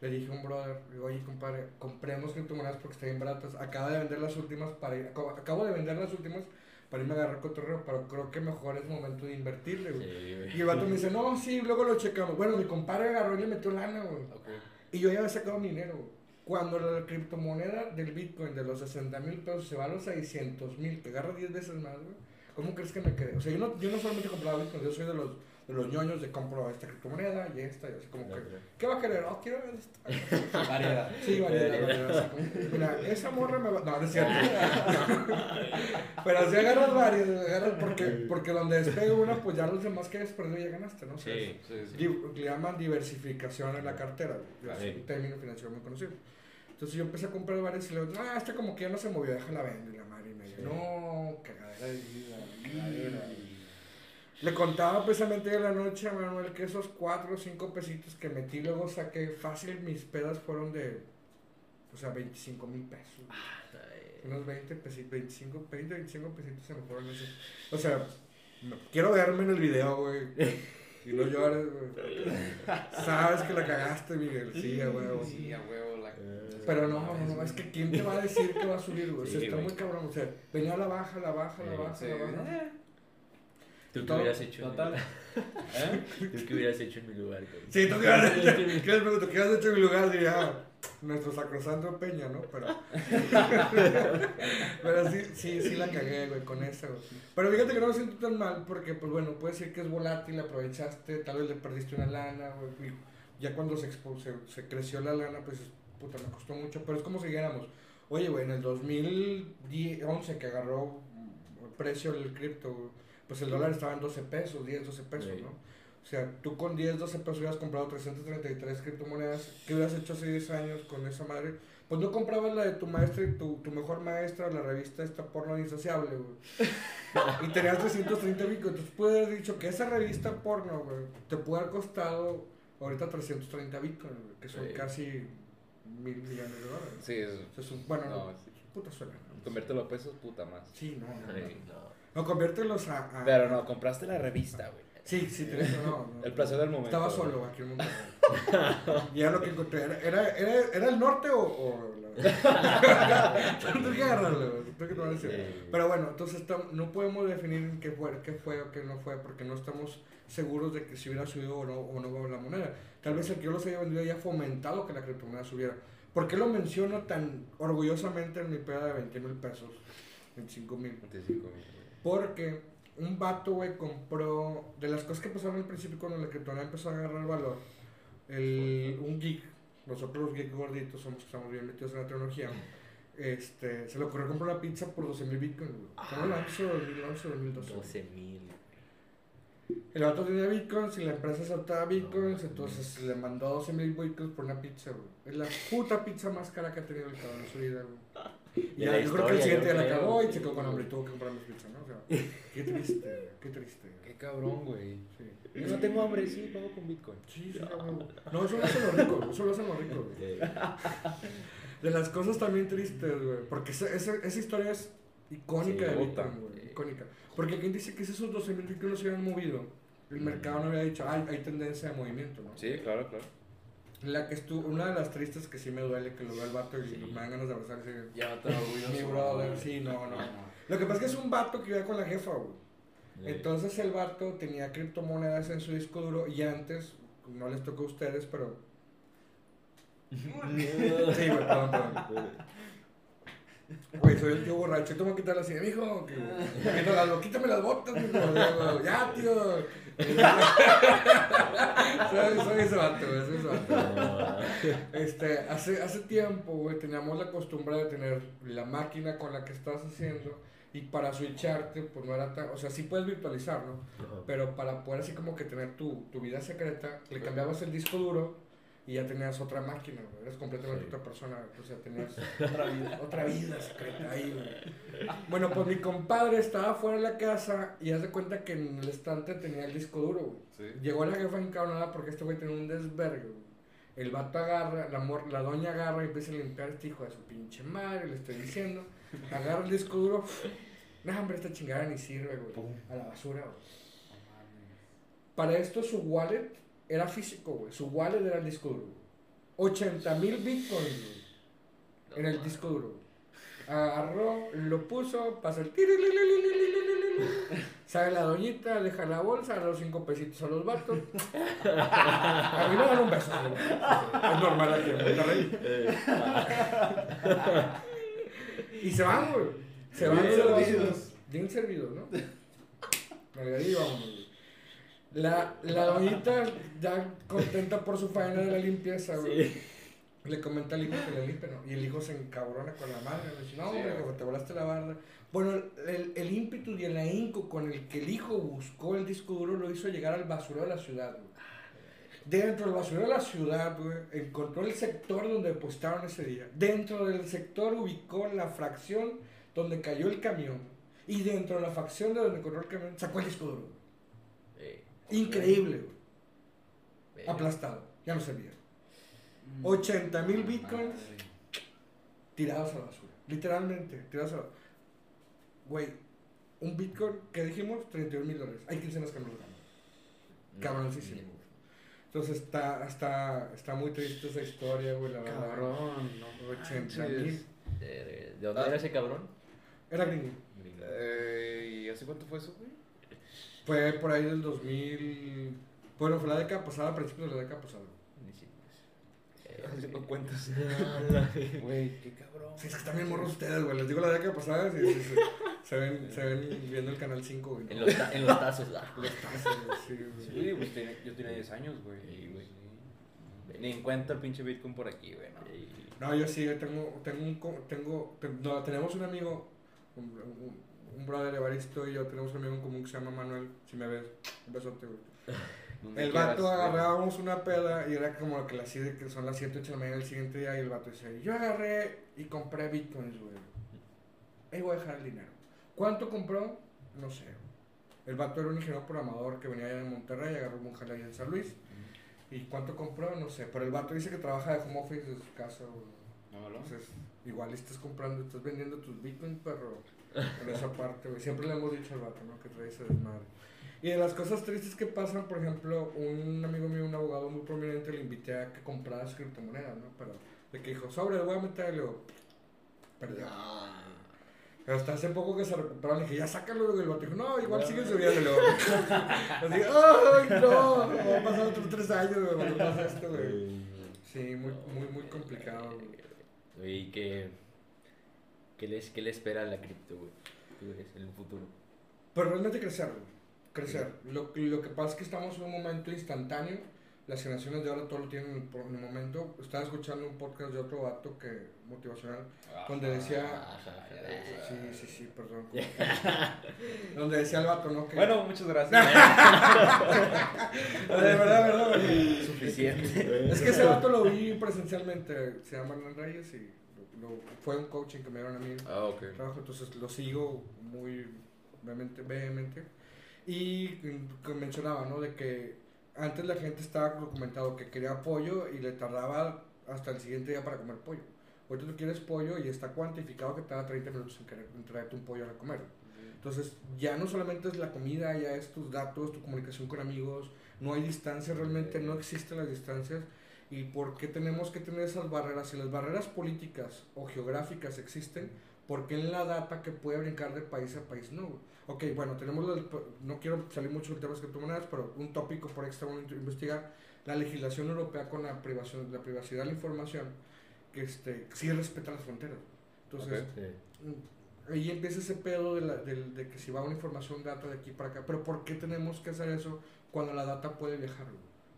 le dije a un brother, digo, oye compadre, compremos criptomonedas porque están bien baratas, acabo de vender las últimas para ir, acabo, acabo de vender las últimas para irme a agarrar cotorreo, pero creo que mejor es momento de invertirle, güey. Sí. Y el vato me dice, no, sí, luego lo checamos. Bueno, mi compadre agarró y le metió lana, güey. Ok. Y yo ya había sacado mi dinero. güey. Cuando la criptomoneda del Bitcoin de los 60 mil pesos se va a los 600 mil, que agarra 10 veces más, güey. ¿Cómo crees que me quedé? O sea, yo no, yo no solamente compraba Bitcoin, yo soy de los, los ñoños de compro esta criptomoneda y esta, y así como que, ¿qué va a querer? Oh, quiero ver esta. [laughs] Variedad. Sí, variedad, variedad, así como, Mira, esa morra me va. No, no es cierto. [laughs] Pero así agarras varias, agarras porque, porque donde despegue una, pues ya los demás que hayas perdido ya ganaste, ¿no? O sea, Sí. Sí, sí. Le llaman diversificación en la cartera, güey. es un término financiero muy conocido. Entonces yo empecé a comprar varias y le digo, ah, esta como que ya no se movió, déjala vender y la madre y media. Sí. No, cagadera de vida, cagadera. Le contaba precisamente de la noche a Manuel que esos cuatro o cinco pesitos que metí luego saqué fácil, mis pedas fueron de, o sea, 25 mil pesos. Ay, Unos 20 pesitos, 25, 20, 25 pesitos se me fueron esos. O sea, no- quiero verme en el video, güey. Y no llores, güey. Sabes que la cagaste, Miguel. Sí, a huevo. Sí, a huevo. La... Pero no, no, no, es que ¿quién te va a decir que va a subir, güey? O sea, está muy cabrón. O sea, venía a la baja, la baja, la baja, la baja. ¿Tú qué hubieras hecho? Total. ¿Eh? ¿Tú qué hubieras hecho en mi lugar, güey? Sí, tú qué has [laughs] hecho, ¿qué has hecho en mi lugar? Diría "Ah, nuestro sacrosanto Peña, ¿no? Pero, [laughs] pero sí, sí, sí la cagué, güey, con esa, güey. Pero fíjate que no me siento tan mal porque, pues bueno, puede ser que es volátil, aprovechaste, tal vez le perdiste una lana, güey. Ya cuando se, expo- se, se creció la lana, pues, puta, me costó mucho. Pero es como si dijéramos, oye, güey, en el 2011 que agarró el precio del cripto, güey, pues el dólar estaba en 12 pesos, 10, 12 pesos, Sí. ¿no? O sea, tú con 10, 12 pesos hubieras comprado 333 criptomonedas. ¿Qué hubieras hecho hace 10 años con esa madre? Pues no comprabas la de tu maestra y tu, tu mejor maestra, la revista esta porno insaciable, güey. [laughs] Y tenías 330 bicos. Entonces pude haber dicho que esa revista porno, güey, te puede haber costado ahorita 330 bicos, güey, que son Sí. casi mil millones de dólares. Sí, es. O sea, es un- bueno, No, no, sí. puta suena. ¿no? Conviértelo a pesos, puta más. Sí, no, no, no. Ay, no. No, conviértelos a... a- Pero no, compraste la revista, güey. Sí, sí, tenés no, no. El placer del momento. Estaba solo aquí en Monterrey. y era lo que encontré. ¿Era, era, era, era el norte o.? o la... [laughs] Tengo que agarrarlo, tengo que. Pero bueno, entonces no podemos definir qué fue, qué fue o qué no fue, porque no estamos seguros de que si hubiera subido o no, o no la moneda. Tal vez el que yo los haya vendido haya fomentado que la criptomoneda subiera. ¿Por qué lo menciono tan orgullosamente en mi peda de 20 mil pesos? 25 mil. 25 mil. Porque un vato, güey, compró. De las cosas que pasaron al principio cuando la criptomoneda empezó a agarrar valor, el, un geek, nosotros los geeks gorditos somos que estamos bien metidos en la tecnología, este, se le ocurrió comprar una pizza por 12 mil bitcoins, güey. ¿Cómo lo hizo? 2011 o 2012. 12 mil. El vato tenía bitcoins y la empresa aceptaba bitcoins, entonces le mandó 12 mil bitcoins por una pizza, güey. Es la puta pizza más cara que ha tenido el cabrón en su vida, güey. Y De la ya, yo creo que el siguiente la cagó y se quedó con hambre y tuvo que comprar más pizza, ¿no? O sea, qué triste, qué triste. Qué cabrón, güey. Sí. Yo no tengo hambre, sí, pago con Bitcoin. Sí, sí, huevo. No, eso lo hacen los ricos, eso lo hacen los ricos. güey. [laughs] De las cosas también tristes, güey. Porque esa, esa, esa historia es icónica Sí, de. Bitcoin, güey. Icónica. Porque quien dice que si esos 12 mil bitcoins se hubieran movido, el mercado no había dicho, ay, hay tendencia de movimiento, ¿no? Sí, claro, claro. La que estuvo, una de las tristes que sí me duele, que lo veo al vato y Sí. me dan ganas de abrazar y decir, Ya te mi brother, sí, no, no. Lo que pasa es que es un vato que iba con la jefa, güey. Entonces el vato tenía criptomonedas en su disco duro y antes, no les tocó a ustedes, pero... [laughs] Sí, güey, perdón, perdón. Güey, soy el tío borracho, tengo que quitarle así, mijo, que quítame, quítame las botas, mijo. Ya, tío. Soy, soy ese vato, güey, soy ese vato. Este, hace, hace tiempo, güey, teníamos la costumbre de tener la máquina con la que estás haciendo y para switcharte, pues no era tan, o sea, sí puedes virtualizarlo, pero para poder así como que tener tu, tu vida secreta, le cambiabas el disco duro y ya tenías otra máquina, güey, eres completamente Sí. otra persona, o sea, tenías [laughs] Otra vida. otra vida secreta ahí, güey. Bueno, pues mi compadre estaba fuera de la casa y haz de cuenta que en el estante tenía el disco duro, güey. Sí. Llegó la jefa encabronada porque este güey tenía un desvergue, güey. El vato agarra, la, mor- la doña agarra y empieza a limpiar a este hijo de su pinche madre, le estoy diciendo. Agarra el disco duro. No, hombre, esta chingada ni sirve, güey. A la basura, güey. Para esto su wallet era físico, güey. Su wallet era el disco duro. 80 mil bitcoins, güey. Era el disco duro. Agarró, lo puso, pasó el tiro. Sale la doñita, deja la bolsa, da los cinco pesitos a los vatos. A mí me dan un beso. Es normal aquí en Monterrey. Y se van, güey. Se van bien servidos. Bien servidos, ¿no? Me vamos, güey. La, la ya contenta por su faena de la limpieza, güey. Le comenta al hijo que le limpie, ¿no? Y el hijo se encabrona con la madre. Le dice, no, Sí, hombre, jefe, te volaste la barda. Bueno, el, el ímpetu y el ahínco con el que el hijo buscó el disco duro lo hizo llegar al basurero de la ciudad, güey. Dentro del basurero de la ciudad, güey, encontró el sector donde depositaron ese día. Dentro del sector ubicó la fracción donde cayó el camión. Y dentro de la fracción de donde encontró el camión, sacó el disco duro. Increíble, güey. Aplastado. Ya no servía. 80 mil bitcoins tirados a la basura. Literalmente, tirados a la Güey, un bitcoin que dijimos 31 mil dólares. Hay quincenas que no lo ganan. Cabroncísimo. Entonces está, está, está muy triste esa historia, güey, la verdad. Cabrón, no 80 mil. manches. ¿De de dónde era ese cabrón? Era gringo. Eh, ¿Y hace cuánto fue eso, güey? Fue por ahí del 2000. Bueno, fue la década pasada, a principios de la década pasada. Ni si- Haciendo cuentas. [laughs] Güey, qué cabrón. Sí, es que están bien morros ustedes, güey. Les digo la década pasada, sí, sí, sí. Se, ven, se ven viendo el canal 5, güey. En los, ta- en los tazos. ah. Los tazos, güey, sí, güey. Sí, pues tenía- yo tenía 10 años, güey. Sí, güey. Ni en cuenta el pinche Bitcoin por aquí, güey. No. No, yo sí, yo tengo, tengo un, co- tengo, te- no, tenemos un amigo, un, un, un brother Evaristo y yo tenemos un amigo en común que se llama Manuel, si me ves, un besote, güey. [laughs] El vato agarrábamos una peda y era como que de que son las 7, 8 de la mañana del siguiente día y el vato dice, yo agarré y compré bitcoins, güey. Ahí voy a dejar el dinero. ¿Cuánto compró? No sé. El vato era un ingeniero programador que venía allá de Monterrey, agarró un jale en San Luis. ¿Y cuánto compró? No sé. Pero el vato dice que trabaja de home office de su casa, güey. No, no. Entonces, igual estás comprando, estás vendiendo tus bitcoins, perro. En esa parte, güey. Siempre le hemos dicho al vato, ¿no? Que trae ese desmadre. Y de las cosas tristes que pasan, por ejemplo, un amigo mío, un abogado muy prominente, le invité a que comprara su criptomoneda, ¿no? Pero de que dijo, sobre, le voy a meter, y luego, perdió. Hasta hace poco que se recuperó, le dije, ya sácalo del vato. Dijo, no, igual sigue subiendo. Luego, [laughs] así, ¡ay, no! Va a pasar otros tres años, güey, cuando pasa esto, güey. Sí, muy, muy, muy complicado, güey. ¿Y qué, qué, les, qué le espera a la cripto, güey? ¿Tú ves en el futuro? Pero realmente crecer, güey. Crecer. Lo, lo que pasa es que estamos en un momento instantáneo. Las generaciones de ahora todo lo tienen por un momento. Estaba escuchando un podcast de otro vato que motivacional donde decía sí sí sí perdón [laughs] donde decía el vato no que bueno muchas gracias [laughs] de verdad de verdad suficiente [laughs] es que ese vato lo vi presencialmente se llama Hernán Reyes y lo, fue un coaching que me dieron a mí ah ok. trabajo entonces lo sigo muy vehemente, vehemente. Y mencionaba no de que antes la gente estaba documentado que quería pollo y le tardaba hasta el siguiente día para comer pollo. Ahorita tú quieres pollo y está cuantificado que te da 30 minutos en, querer, traerte un pollo a comer. Entonces, ya no solamente es la comida, ya es tus datos, tu comunicación con amigos, no hay distancia, realmente no existen las distancias. ¿Y por qué tenemos que tener esas barreras? Si las barreras políticas o geográficas existen, ¿por qué en la data que puede brincar de país a país no? Ok, bueno, tenemos, no quiero salir mucho del tema de criptomonedas, pero un tópico por extra investigar, la legislación europea con la, privacidad, la privacidad de la información que este, sí respeta las fronteras. Entonces, mm, ahí empieza ese pedo de, la, de, de, que si va una información data de aquí para acá. Pero ¿por qué tenemos que hacer eso cuando la data puede viajar,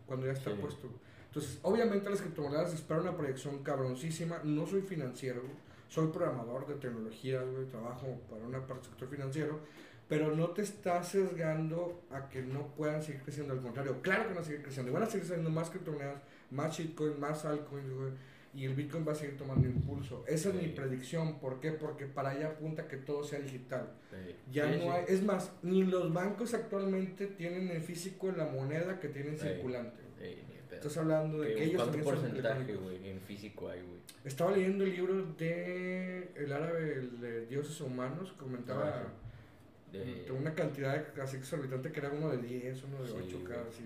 cuando ya está puesto? Entonces, obviamente las criptomonedas esperan una proyección cabroncísima. No soy financiero, soy programador de tecnología, trabajo para una parte del sector financiero, pero no te estás sesgando a que no puedan seguir creciendo. Al contrario, claro que van a seguir creciendo. Y van a seguir saliendo más criptomonedas, más shitcoin, más altcoins, güey y el Bitcoin va a seguir tomando impulso. Esa es mi predicción. ¿Por qué? Porque para allá apunta que todo sea digital. Ya no hay, es más, ni los bancos actualmente tienen en físico la moneda que tienen circulante. Estás hablando de que ellos también porcentaje, güey, en físico hay, güey? Estaba leyendo el libro de el árabe el de dioses humanos, comentaba ah, de... una cantidad así exorbitante que era uno de 10, uno de 8 cada así.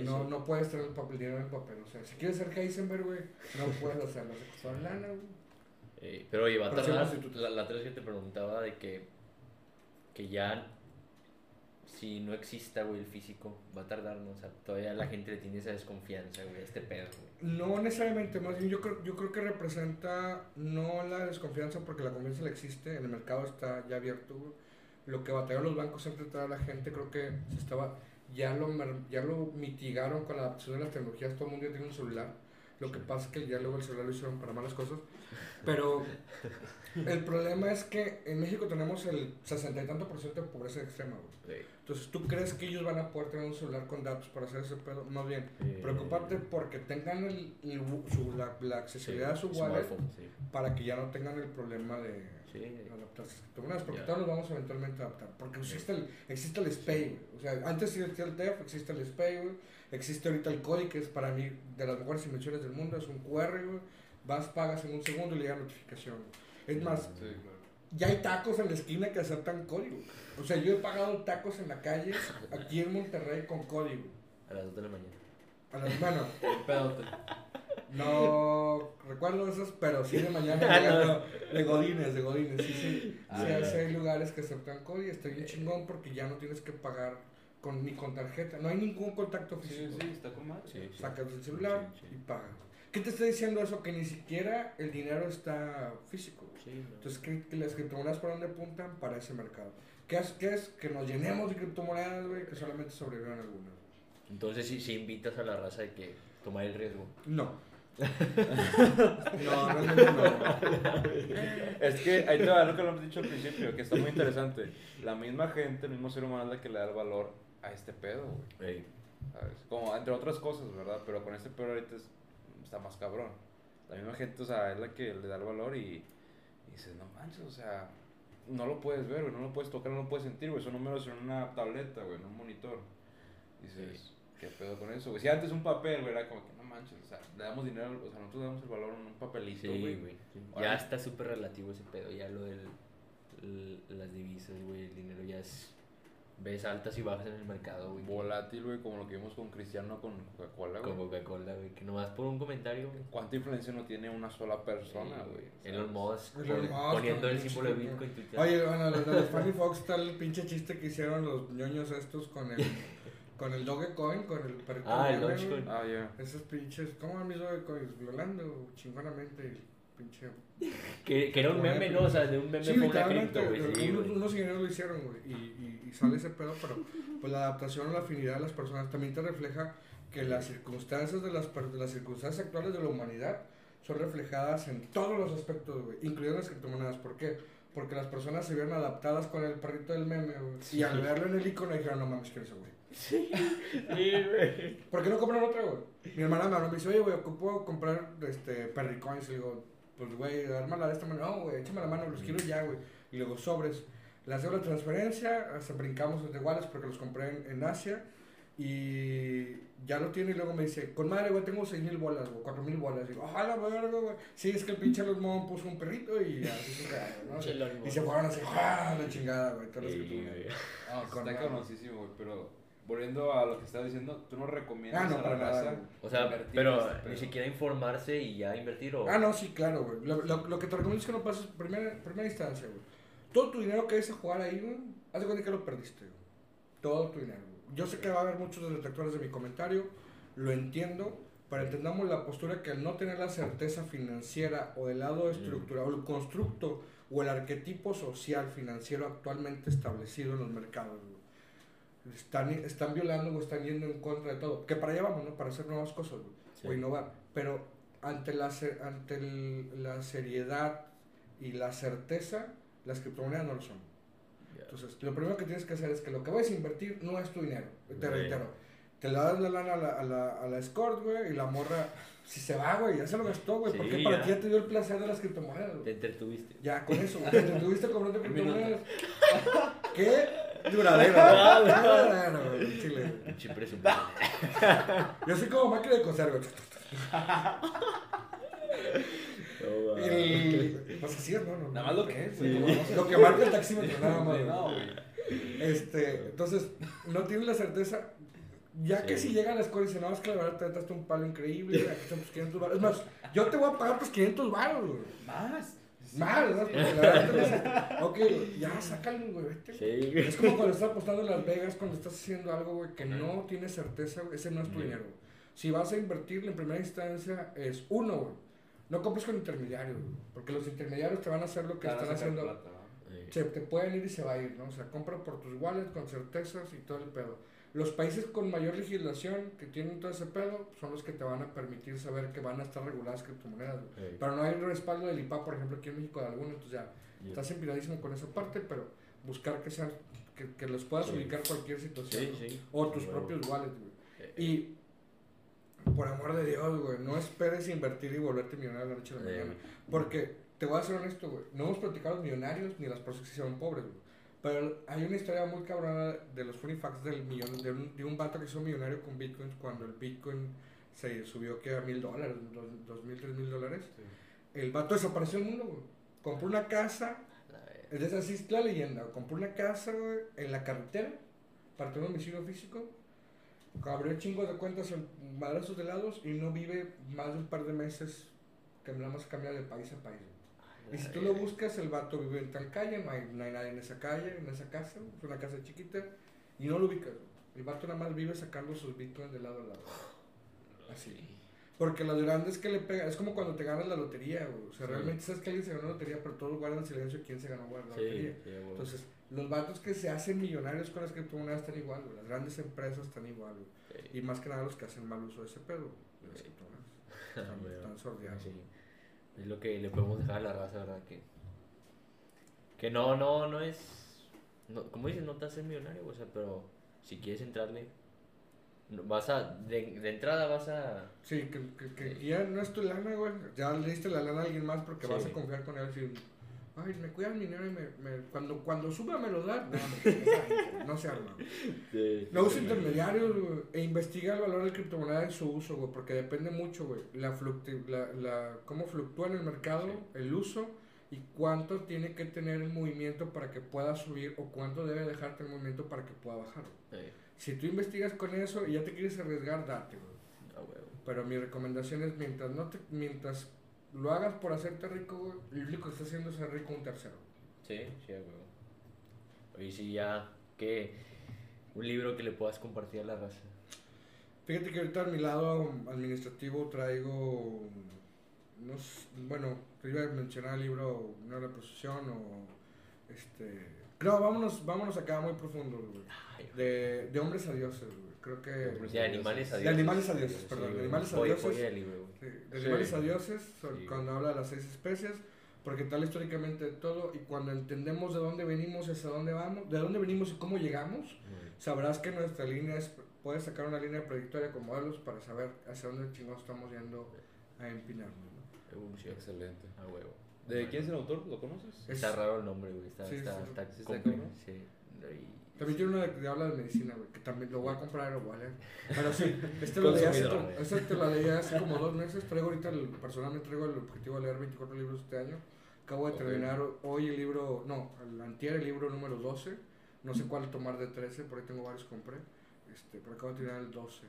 No, no puedes tener el papel, dinero en papel. O sea, si quieres ser Heisenberg, güey, no puedes hacerlo. Se costó lana, güey. Eh, pero oye, va a tardar. La, la vez que te preguntaba de que, que ya, si no exista, güey, el físico, va a tardar, ¿no? O sea, todavía la gente le tiene esa desconfianza, güey, este pedo, güey. No necesariamente, más bien yo creo, yo creo que representa no la desconfianza porque la confianza la existe, en el mercado está ya abierto, güey. Lo que batallaron los bancos siempre trae a la gente, creo que se estaba ya lo, ya lo mitigaron con la adaptación de las tecnologías, todo el mundo ya tiene un celular. Lo que pasa es que ya luego el celular lo hicieron para malas cosas. Pero [laughs] el problema es que en México tenemos el sesenta y tanto por ciento de pobreza extrema, Entonces, ¿tú crees que ellos van a poder tener un celular con datos para hacer ese pedo? Más bien, preocuparte porque tengan el, su, la, accesibilidad a su wallet para que ya no tengan el problema de adaptarse a porque todos nos vamos eventualmente a adaptar. Porque existe el, existe el SPAY, O sea, antes existía el TEF, existe el SPAY, Existe ahorita el CODI, que es para mí de las mejores invenciones del mundo. Es un QR, Vas, pagas en un segundo y le llega notificación. Es más, ya hay tacos en la esquina que aceptan código. O sea, yo he pagado tacos en la calle aquí en Monterrey con código. A las 2 de la mañana. A las manos. [laughs] No recuerdo esos, pero sí de mañana [laughs] de Godines, de Godines. Sí, sí. Ah, sí, hay lugares que aceptan código y estoy bien chingón porque ya no tienes que pagar con, ni con tarjeta. No hay ningún contacto físico. Sí, sí, está con madre. Sacas el celular y pagas. ¿Qué te está diciendo eso? Que ni siquiera el dinero está físico. Entonces, que, las criptomonedas para dónde apuntan? Para ese mercado. ¿Qué es? ¿Qué es? Que nos llenemos de criptomonedas, güey, que solamente sobrevivan algunas. Entonces, si, si invitas a la raza de que tomar el riesgo. No. No, realmente no. [laughs] Es que ahí te va lo que lo hemos dicho al principio, que está muy interesante. La misma gente, el mismo ser humano es la que le da el valor a este pedo, güey. Como entre otras cosas, ¿verdad? Pero con este pedo ahorita está más cabrón. La misma gente, o sea, es la que le da el valor y, y dices, no manches, o sea, no lo puedes ver, güey, no lo puedes tocar, no lo puedes sentir, güey. Son números en una tableta, güey, en un monitor. Dices, ¿qué pedo con eso, güey? Si antes un papel, güey, era como que no manches, o sea, le damos dinero, o sea, nosotros damos el valor en un papelito, güey. Sí, Ya está súper relativo ese pedo, ya lo del las divisas, güey, el dinero ya es ves altas y bajas en el mercado, güey. Volátil, güey, como lo que vimos con Cristiano con Coca-Cola, güey. Con Coca-Cola, güey. Que nomás por un comentario, güey. ¿Cuánta influencia no tiene una sola persona, güey? En los mods, poniendo el símbolo de Bitcoin. Oye, bueno, los de los Funny Fox está el pinche chiste que hicieron los ñoños estos con el. [laughs] Con el Dogecoin, con el perrito. Ah, el Dogecoin. Ah, ya. Esos pinches, ¿cómo van mis Dogecoins? Violando chingonamente pinche. [laughs] Que, que era un meme, ¿no? O sea, de un meme sí, literalmente, Sí, unos, unos, ingenieros lo hicieron, güey. Y, y, y, sale ese pedo, pero pues la adaptación o la afinidad de las personas también te refleja que las circunstancias de las, de las circunstancias actuales de la humanidad son reflejadas en todos los aspectos, güey, incluidas las criptomonedas. ¿Por qué? Porque las personas se vieron adaptadas con el perrito del meme, güey. Y al verlo en el icono dijeron, no mames, quiero eso, güey. Sí, güey. ¿Por qué no comprar otra, güey? Mi hermana me dice, oye, güey, ¿puedo comprar este, perricoins? Y digo, pues, güey, ármala de esta manera. No, güey, échame la mano, los quiero ya, güey. Y luego sobres. Le hacemos la transferencia, hasta brincamos entre iguales porque los compré en, Asia. Y ya lo tiene y luego me dice, con madre, güey, tengo 6 mil bolas, güey, 4 mil bolas. Y digo, la verga, güey. Sí, es que el pinche los Mon puso un perrito y así se ¿no? y se fueron así, ¡ah! La chingada, güey. Todos los que Ah, está cabroncísimo, güey, pero volviendo a lo que estás diciendo, ¿tú no recomiendas ah, no, a la raza O sea, pero este ni siquiera informarse y ya invertir o... Ah, no, sí, claro, güey. Lo, lo, que te recomiendo es que no pases primera, primera instancia, güey. Todo tu dinero que vayas a jugar ahí, güey, haz de cuenta que lo perdiste, güey. Todo tu dinero, güey. Yo sé que va a haber muchos detractores de mi comentario, lo entiendo, pero entendamos la postura que al no tener la certeza financiera o del lado estructural, o el constructo o el arquetipo social financiero actualmente establecido en los mercados, güey están, están violando o están yendo en contra de todo. Que para allá vamos, ¿no? Para hacer nuevas cosas, o innovar. Pero ante la, ante la seriedad y la certeza, las criptomonedas no lo son. Entonces, lo primero que tienes que hacer es que lo que vas a invertir no es tu dinero. Te reitero. Te le das la lana a la, a la, a la escort, güey, y la morra, si se va, güey, ya se lo gastó, güey, porque para ti ya te dio el placer de las criptomonedas, Te entretuviste. Ya, con eso, [laughs] Te entretuviste comprando criptomonedas. [laughs] ¿Qué? Duradero. Duradero, chile. [laughs] Yo soy como máquina de coser, güey. y, pues así es, ¿no? no nada más lo que es, Lo que marca el taxímetro, nada más. No, Este, entonces, no tienes la certeza. Ya que si llega a la escuela y dice, no, es que la verdad te trataste un palo increíble, aquí están tus 500 baros. Es más, yo te voy a pagar tus 500 baros, güey. Más. Mal, ¿no? la ok, ya sácalo, güey, Sí, Es como cuando estás apostando en Las Vegas, cuando estás haciendo algo, güey, que no tienes certeza, ese no es tu dinero. Si vas a invertirle en primera instancia, es uno, güey. No compres con intermediarios, porque los intermediarios te van a hacer lo que están haciendo. se te pueden ir y se va a ir, ¿no? O sea, compra por tus wallets con certezas y todo el pedo. Los países con mayor legislación que tienen todo ese pedo son los que te van a permitir saber que van a estar reguladas criptomonedas. Pero no hay respaldo del IPA, por ejemplo, aquí en México de alguno, entonces ya estás empinadísimo con esa parte, pero buscar que sean que, que los puedas ubicar cualquier situación. O tus propios wallets, Y por amor de Dios, güey, no esperes invertir y volverte millonario la noche a la mañana. Porque, te voy a ser honesto, güey, no hemos platicado los millonarios ni las personas que se hicieron pobres, güey. Pero hay una historia muy cabrona de los funny facts del millón, de un, de un vato que hizo millonario con bitcoins cuando el bitcoin se subió que a mil dólares, dos, mil, tres mil dólares. El vato desapareció del mundo, güey. Compró una casa, es así es la leyenda, compró una casa, güey, en la carretera, para tener un domicilio físico, abrió chingos de cuentas en madrazos de lados y no vive más de un par de meses que nada más cambia de país a país. Y si tú lo buscas, el vato vive en tal calle, no hay, no hay nadie en esa calle, en esa casa, es una casa chiquita, y no lo ubicas. El vato nada más vive sacando sus bitcoins de lado a lado. Así. Porque lo grande es que le pega, es como cuando te ganas la lotería, O sea, realmente sabes que alguien se ganó la lotería, pero todos guardan silencio quién se ganó la lotería. Entonces, los vatos que se hacen millonarios con las criptomonedas están igual, Las grandes empresas están igual, Y más que nada los que hacen mal uso de ese pedo, las criptomonedas. [laughs] Están, sordeados. Es lo que le podemos dejar a la raza, ¿verdad? Que, que no, no, no es. No, como dices, no te haces millonario, o sea, pero si quieres entrarle, vas a. De, de entrada vas a. Sí, que, que, ya no es tu lana, güey. Ya le diste la lana a alguien más porque vas a confiar con él. Si, Ay, me cuida el dinero y me, me, cuando, cuando suba me lo da. No, no se arma. no usa intermediarios e investiga el valor de criptomoneda en su uso, güey, porque depende mucho, güey, la, la, la, cómo fluctúa en el mercado, el uso y cuánto tiene que tener el movimiento para que pueda subir o cuánto debe dejarte el movimiento para que pueda bajar. Si tú investigas con eso y ya te quieres arriesgar, date, Pero mi recomendación es mientras no te, mientras lo hagas por hacerte rico, güey, lo único que está haciendo es ser rico un tercero. Sí, sí, güey. Oye, si ya, ¿qué? Un libro que le puedas compartir a la raza. Fíjate que ahorita a mi lado administrativo traigo unos, bueno, te iba a mencionar el libro Una la procesión o este, creo, vámonos, vámonos acá muy profundo, güey. De, de hombres a dioses, güey. Creo que de animales a dioses. De animales a dioses, perdón, de animales a dioses. de animales a dioses, cuando habla de las seis especies porque tal históricamente todo y cuando entendemos de dónde venimos y hacia dónde vamos, de dónde venimos y cómo llegamos, sabrás que nuestra línea es, puedes sacar una línea predictoria con modelos para saber hacia dónde chingados estamos yendo a empinarnos. ¿no? Excelente. A huevo. ¿De quién es el autor? ¿Lo conoces? Está raro el nombre, güey. Está, sí, está, está, sí. También tiene uno que habla de medicina, güey, que también lo voy a comprar y lo voy a leer. Pero sí, este lo leí hace, este te lo leí hace como dos meses. Traigo ahorita, el, personalmente traigo el objetivo de leer 24 libros este año. Acabo de terminar hoy el libro, no, el antier el libro número 12. No sé cuál tomar de 13, por ahí tengo varios compré. Este, pero acabo de terminar el 12.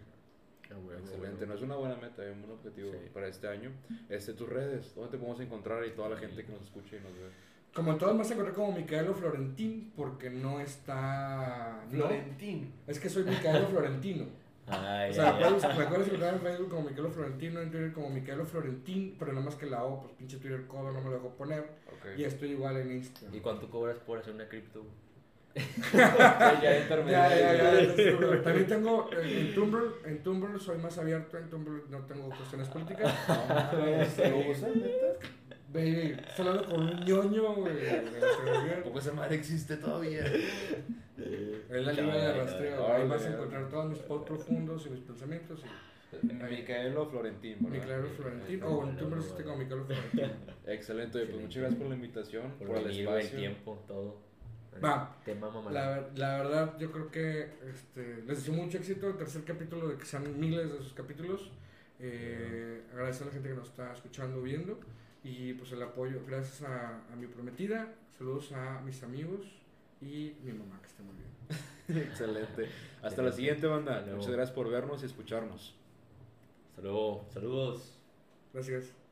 Ah, Excelente, no es una buena meta, es un objetivo para este año. Este, tus redes, ¿dónde te podemos encontrar y toda la gente que nos escuche y nos ve? Como en todas, más encontré como Micaelo Florentín, porque no está. Florentín. es que soy Micaelo Florentino. Ay, o sea, recuerdo encontrar en Facebook como Miquelo Florentino, en Twitter como Miquelo Florentín, pero nada más que la O, pues pinche Twitter codo no me lo dejo poner. Y estoy igual en Instagram. ¿Y cuánto cobras por hacer una cripto? ya, ya, ya, También tengo en, Tumblr, en Tumblr soy más abierto, en Tumblr no tengo cuestiones políticas. No, Baby, estás hablando con un ñoño, güey. [laughs] Poco esa madre existe todavía. Es la línea de rastreo. Ahí vas a encontrar todos mis posts profundos y mis pensamientos. Y... Micaelo Florentín, Micaelo Florentín, o tú me hiciste con Micaelo Florentín. Excelente, pues muchas gracias por la invitación, por, el espacio. el tiempo, todo. Va, la, la, verdad, yo creo que este, les deseo mucho éxito. El tercer capítulo, de que sean miles de sus capítulos. Eh, Agradecer a la gente que nos está escuchando, viendo. Y pues el apoyo, gracias a, a mi prometida. Saludos a mis amigos y mi mamá, que esté muy bien. [laughs] Excelente. Hasta la siguiente, banda. Muchas gracias por vernos y escucharnos. Hasta luego. Saludos. Gracias.